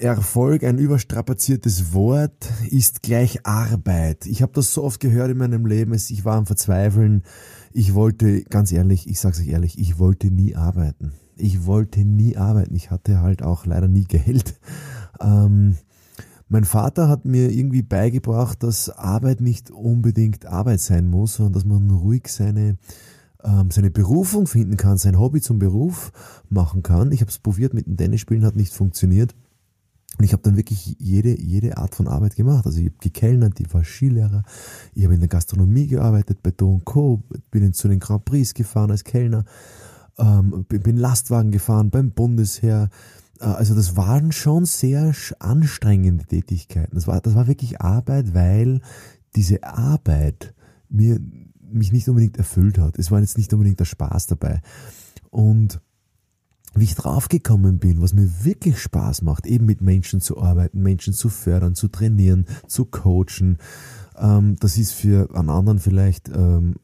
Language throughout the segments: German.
Erfolg, ein überstrapaziertes Wort, ist gleich Arbeit. Ich habe das so oft gehört in meinem Leben, ich war am Verzweifeln. Ich wollte, ganz ehrlich, ich sage euch ehrlich, ich wollte nie arbeiten. Ich wollte nie arbeiten. Ich hatte halt auch leider nie Geld. Ähm, mein Vater hat mir irgendwie beigebracht, dass Arbeit nicht unbedingt Arbeit sein muss, sondern dass man ruhig seine ähm, seine Berufung finden kann, sein Hobby zum Beruf machen kann. Ich habe es probiert mit dem Tennisspielen, hat nicht funktioniert. Und ich habe dann wirklich jede, jede Art von Arbeit gemacht. Also ich habe gekellnert, ich war Skilehrer, ich habe in der Gastronomie gearbeitet, bei Do Co., bin zu den Grand Prix gefahren als Kellner, ähm, bin Lastwagen gefahren beim Bundesheer. Äh, also das waren schon sehr anstrengende Tätigkeiten. Das war, das war wirklich Arbeit, weil diese Arbeit mir mich nicht unbedingt erfüllt hat. Es war jetzt nicht unbedingt der Spaß dabei. Und wie ich draufgekommen bin, was mir wirklich Spaß macht, eben mit Menschen zu arbeiten, Menschen zu fördern, zu trainieren, zu coachen, ähm, das ist für einen anderen vielleicht ähm,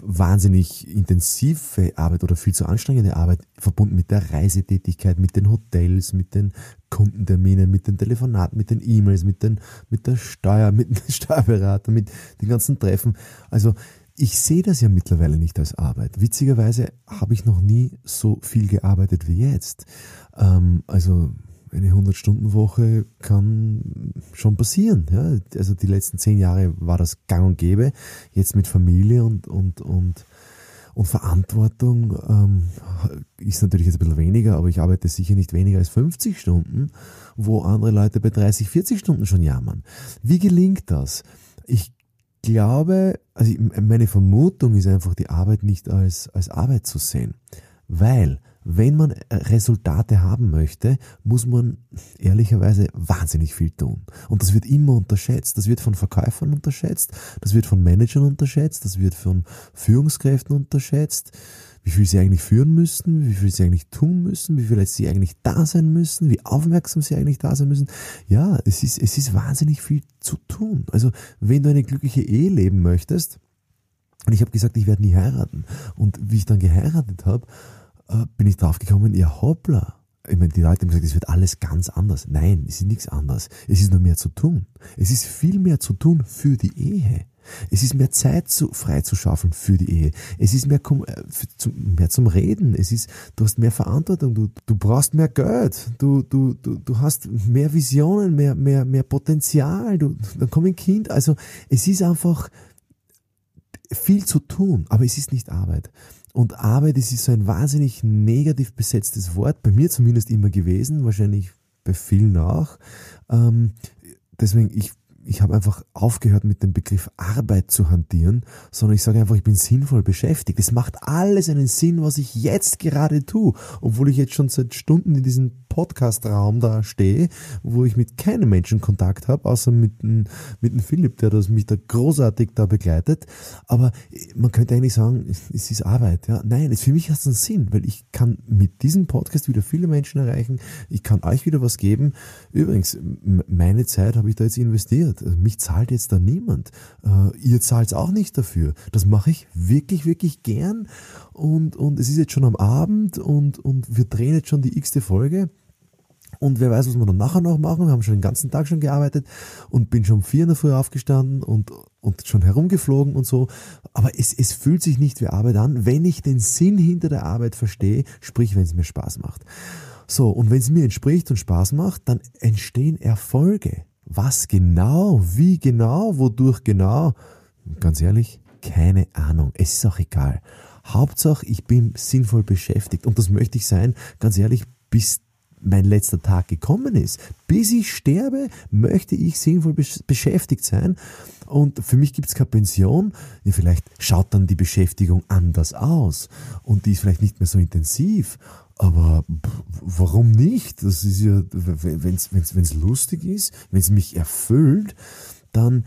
wahnsinnig intensive Arbeit oder viel zu anstrengende Arbeit verbunden mit der Reisetätigkeit, mit den Hotels, mit den Kundenterminen, mit den Telefonaten, mit den E-Mails, mit, mit der Steuer, mit dem Steuerberater, mit den ganzen Treffen. Also ich sehe das ja mittlerweile nicht als Arbeit. Witzigerweise habe ich noch nie so viel gearbeitet wie jetzt. Ähm, also eine 100-Stunden-Woche kann schon passieren. Ja? Also die letzten zehn Jahre war das gang und gäbe. Jetzt mit Familie und, und, und, und Verantwortung ähm, ist natürlich jetzt ein bisschen weniger, aber ich arbeite sicher nicht weniger als 50 Stunden, wo andere Leute bei 30, 40 Stunden schon jammern. Wie gelingt das? Ich glaube, also meine Vermutung ist einfach, die Arbeit nicht als, als Arbeit zu sehen. Weil wenn man Resultate haben möchte, muss man ehrlicherweise wahnsinnig viel tun. Und das wird immer unterschätzt. Das wird von Verkäufern unterschätzt, das wird von Managern unterschätzt, das wird von Führungskräften unterschätzt. Wie viel sie eigentlich führen müssen, wie viel sie eigentlich tun müssen, wie viel sie eigentlich da sein müssen, wie aufmerksam sie eigentlich da sein müssen. Ja, es ist, es ist wahnsinnig viel zu tun. Also, wenn du eine glückliche Ehe leben möchtest, und ich habe gesagt, ich werde nie heiraten. Und wie ich dann geheiratet habe, äh, bin ich draufgekommen, ja hoppla. Ich meine, die Leute haben gesagt, es wird alles ganz anders. Nein, es ist nichts anders. Es ist nur mehr zu tun. Es ist viel mehr zu tun für die Ehe. Es ist mehr Zeit zu, frei für die Ehe. Es ist mehr, äh, mehr zum Reden. Es ist, du hast mehr Verantwortung. Du, du brauchst mehr Geld. Du, du, du, du hast mehr Visionen, mehr, mehr, mehr Potenzial. Du, dann kommt ein Kind. Also, es ist einfach viel zu tun, aber es ist nicht Arbeit. Und Arbeit ist so ein wahnsinnig negativ besetztes Wort, bei mir zumindest immer gewesen, wahrscheinlich bei vielen auch. Ähm, deswegen, ich ich habe einfach aufgehört mit dem Begriff Arbeit zu hantieren, sondern ich sage einfach, ich bin sinnvoll beschäftigt. Es macht alles einen Sinn, was ich jetzt gerade tue, obwohl ich jetzt schon seit Stunden in diesem Podcast-Raum da stehe, wo ich mit keinem Menschen Kontakt habe, außer mit dem, mit dem Philipp, der das mich da großartig da begleitet. Aber man könnte eigentlich sagen, es ist Arbeit. Ja? Nein, es, für mich hat es einen Sinn, weil ich kann mit diesem Podcast wieder viele Menschen erreichen. Ich kann euch wieder was geben. Übrigens, meine Zeit habe ich da jetzt investiert. Also mich zahlt jetzt da niemand. Äh, ihr zahlt auch nicht dafür. Das mache ich wirklich, wirklich gern. Und, und es ist jetzt schon am Abend und, und wir drehen jetzt schon die x-te Folge. Und wer weiß, was wir dann nachher noch machen. Wir haben schon den ganzen Tag schon gearbeitet und bin schon um vier in der Früh aufgestanden und, und schon herumgeflogen und so. Aber es, es fühlt sich nicht wie Arbeit an, wenn ich den Sinn hinter der Arbeit verstehe, sprich, wenn es mir Spaß macht. So, und wenn es mir entspricht und Spaß macht, dann entstehen Erfolge. Was genau, wie genau, wodurch genau? Ganz ehrlich, keine Ahnung. Es ist auch egal. Hauptsache, ich bin sinnvoll beschäftigt. Und das möchte ich sein, ganz ehrlich, bis mein letzter Tag gekommen ist. Bis ich sterbe, möchte ich sinnvoll beschäftigt sein. Und für mich gibt es keine Pension. Ja, vielleicht schaut dann die Beschäftigung anders aus. Und die ist vielleicht nicht mehr so intensiv. aber warum nicht? Das ist ja, wenn es lustig ist, wenn es mich erfüllt, dann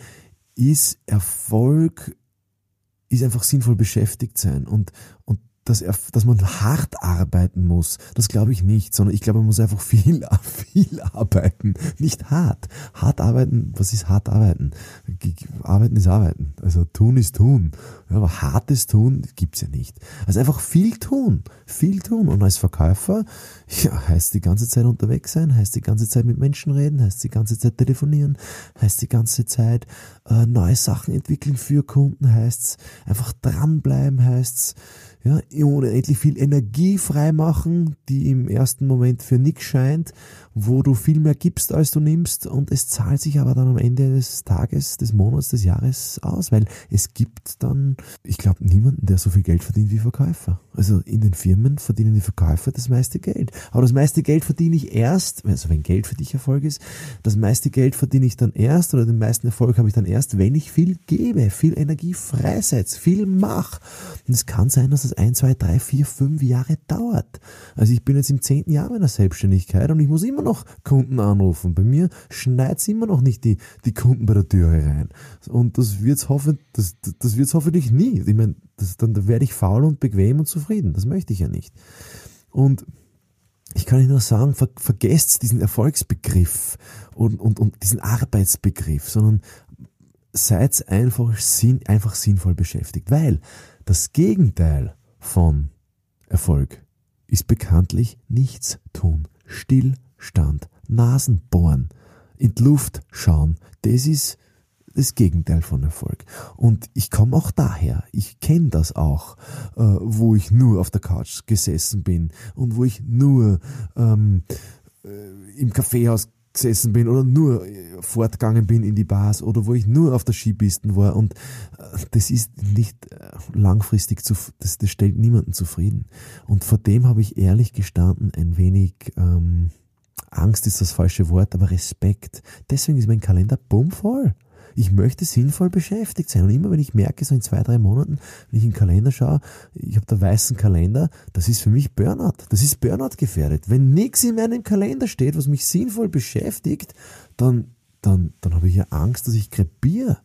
ist Erfolg ist einfach sinnvoll beschäftigt sein und, und dass, er, dass man hart arbeiten muss. Das glaube ich nicht, sondern ich glaube, man muss einfach viel, viel arbeiten. Nicht hart. Hart arbeiten, was ist hart arbeiten? Arbeiten ist arbeiten. Also tun ist tun. Ja, aber hartes Tun gibt's ja nicht. Also einfach viel tun. Viel tun. Und als Verkäufer, ja, heißt die ganze Zeit unterwegs sein, heißt die ganze Zeit mit Menschen reden, heißt die ganze Zeit telefonieren, heißt die ganze Zeit äh, neue Sachen entwickeln für Kunden, heißt's einfach dranbleiben, heißt's ja, unendlich viel Energie freimachen, die im ersten Moment für nichts scheint, wo du viel mehr gibst, als du nimmst und es zahlt sich aber dann am Ende des Tages, des Monats, des Jahres aus, weil es gibt dann, ich glaube, niemanden, der so viel Geld verdient wie Verkäufer. Also in den Firmen verdienen die Verkäufer das meiste Geld. Aber das meiste Geld verdiene ich erst, also wenn Geld für dich Erfolg ist, das meiste Geld verdiene ich dann erst oder den meisten Erfolg habe ich dann erst, wenn ich viel gebe, viel Energie freisetze, viel mache. Und es kann sein, dass es ein, zwei, drei, vier, fünf Jahre dauert. Also ich bin jetzt im zehnten Jahr meiner Selbstständigkeit und ich muss immer noch Kunden anrufen. Bei mir schneit es immer noch nicht die, die Kunden bei der Türe rein. Und das wird's hoffen, das, das hoffentlich nie. Ich meine, dann werde ich faul und bequem und zufrieden. Das möchte ich ja nicht. Und ich kann Ihnen nur sagen, ver, vergesst diesen Erfolgsbegriff und, und, und diesen Arbeitsbegriff, sondern seid einfach, sinn, einfach sinnvoll beschäftigt, weil das Gegenteil von Erfolg ist bekanntlich nichts tun, Stillstand, Nasenbohren, in die Luft schauen. Das ist das Gegenteil von Erfolg. Und ich komme auch daher. Ich kenne das auch, äh, wo ich nur auf der Couch gesessen bin und wo ich nur ähm, äh, im Kaffeehaus gesessen bin oder nur äh, fortgegangen bin in die Bars oder wo ich nur auf der Skipisten war und äh, das ist nicht äh, langfristig zu, das, das stellt niemanden zufrieden. Und vor dem habe ich ehrlich gestanden ein wenig ähm, Angst ist das falsche Wort, aber Respekt. Deswegen ist mein Kalender bummvoll. Ich möchte sinnvoll beschäftigt sein. Und immer wenn ich merke, so in zwei, drei Monaten, wenn ich in den Kalender schaue, ich habe da weißen Kalender, das ist für mich Burnout. Das ist Burnout gefährdet. Wenn nichts in meinem Kalender steht, was mich sinnvoll beschäftigt, dann, dann, dann habe ich ja Angst, dass ich krepiere.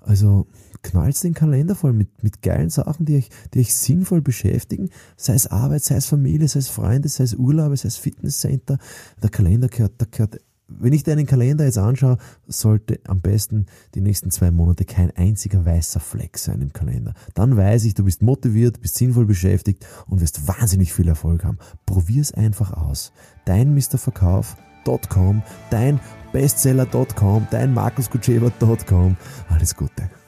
Also knallt den Kalender voll mit, mit geilen Sachen, die euch, die euch sinnvoll beschäftigen, sei es Arbeit, sei es Familie, sei es Freunde, sei es Urlaube, sei es Fitnesscenter. Der Kalender gehört, da gehört wenn ich deinen Kalender jetzt anschaue, sollte am besten die nächsten zwei Monate kein einziger weißer Fleck sein im Kalender. Dann weiß ich, du bist motiviert, bist sinnvoll beschäftigt und wirst wahnsinnig viel Erfolg haben. Probier's einfach aus. Dein Mrverkauf.com, dein Bestseller.com, dein markuskutschewa.com. Alles Gute.